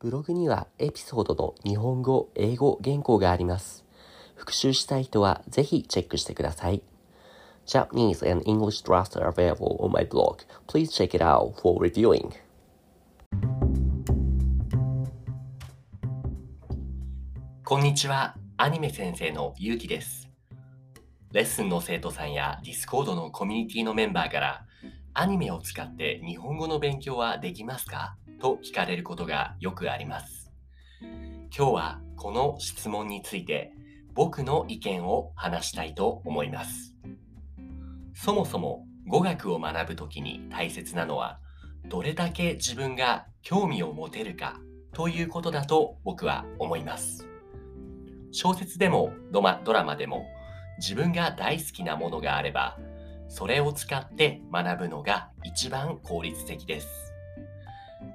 ブログにはエピソードの日本語、英語原稿があります。復習したい人はぜひチェックしてください。Japanese and English drafts are available on my blog. Please check it out for reviewing. こんにちは。アニメ先生のゆうきです。レッスンの生徒さんや Discord のコミュニティのメンバーからアニメを使って日本語の勉強はできますか？と聞かれることがよくあります。今日はこの質問について僕の意見を話したいと思います。そもそも語学を学ぶときに大切なのはどれだけ自分が興味を持てるかということだと僕は思います。小説でもドマドラマでも自分が大好きなものがあればそれを使って学ぶのが一番効率的です。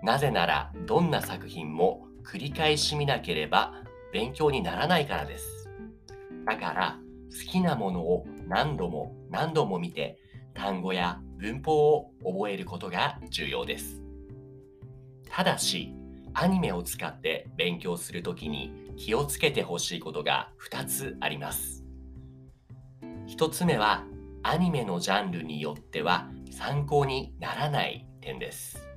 なぜならどんな作品も繰り返し見なければ勉強にならないからです。だから好きなものを何度も何度も見て単語や文法を覚えることが重要です。ただし、アニメを使って勉強するときに気をつけてほしいことが2つあります。1つ目はアニメのジャンルによっては参考にならない点です。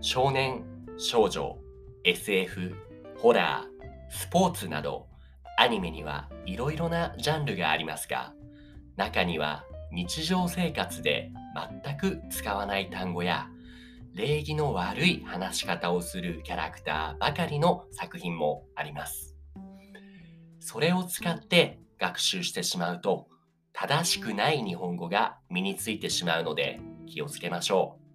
少年、少女、SF、ホラー、スポーツなどアニメにはいろいろなジャンルがありますが、中には日常生活で全く使わない単語や礼儀の悪い話し方をするキャラクターばかりの作品もあります。それを使って学習してしまうと正しくない日本語が身についてしまうので気をつけましょう。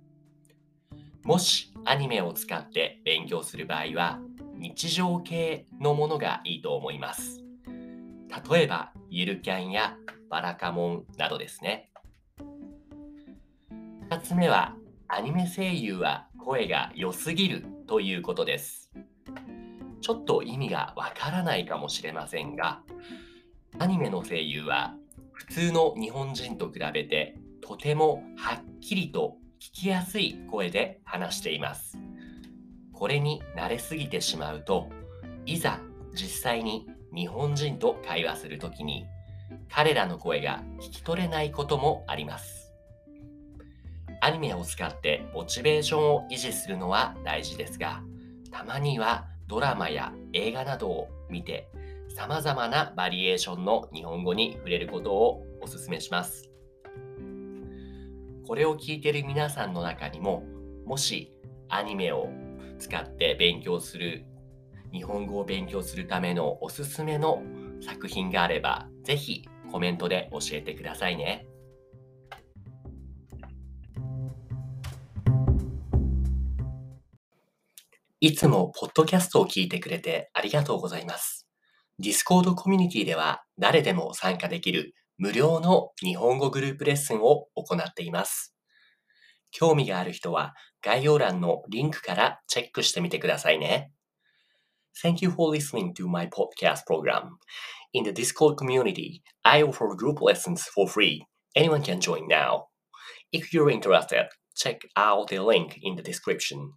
もしアニメを使って勉強する場合は日常系のものがいいと思います。例えば、ゆるキャンやバラカモンなどですね。2つ目は、アニメ声優は声が良すぎるということです。ちょっと意味がわからないかもしれませんが、アニメの声優は普通の日本人と比べてとてもはっきりと聞きやすい声で話しています。これに慣れすぎてしまうといざ実際に日本人と会話するときに彼らの声が聞き取れないこともありますアニメを使ってモチベーションを維持するのは大事ですがたまにはドラマや映画などを見て様々なバリエーションの日本語に触れることをお勧めしますこれを聞いてる皆さんの中にももしアニメを使って勉強する、日本語を勉強するためのおすすめの作品があれば、ぜひコメントで教えてくださいね。いつもポッドキャストを聞いてくれてありがとうございます。 Discord コミュニティでは誰でも参加できる無料の日本語グループレッスンを行っています。興味がある人は概要欄のリンクからチェックしてみてくださいね。Thank you for listening to my podcast program. In the Discord community, I offer group lessons for free. Anyone can join now. If you're interested, check out the link in the description.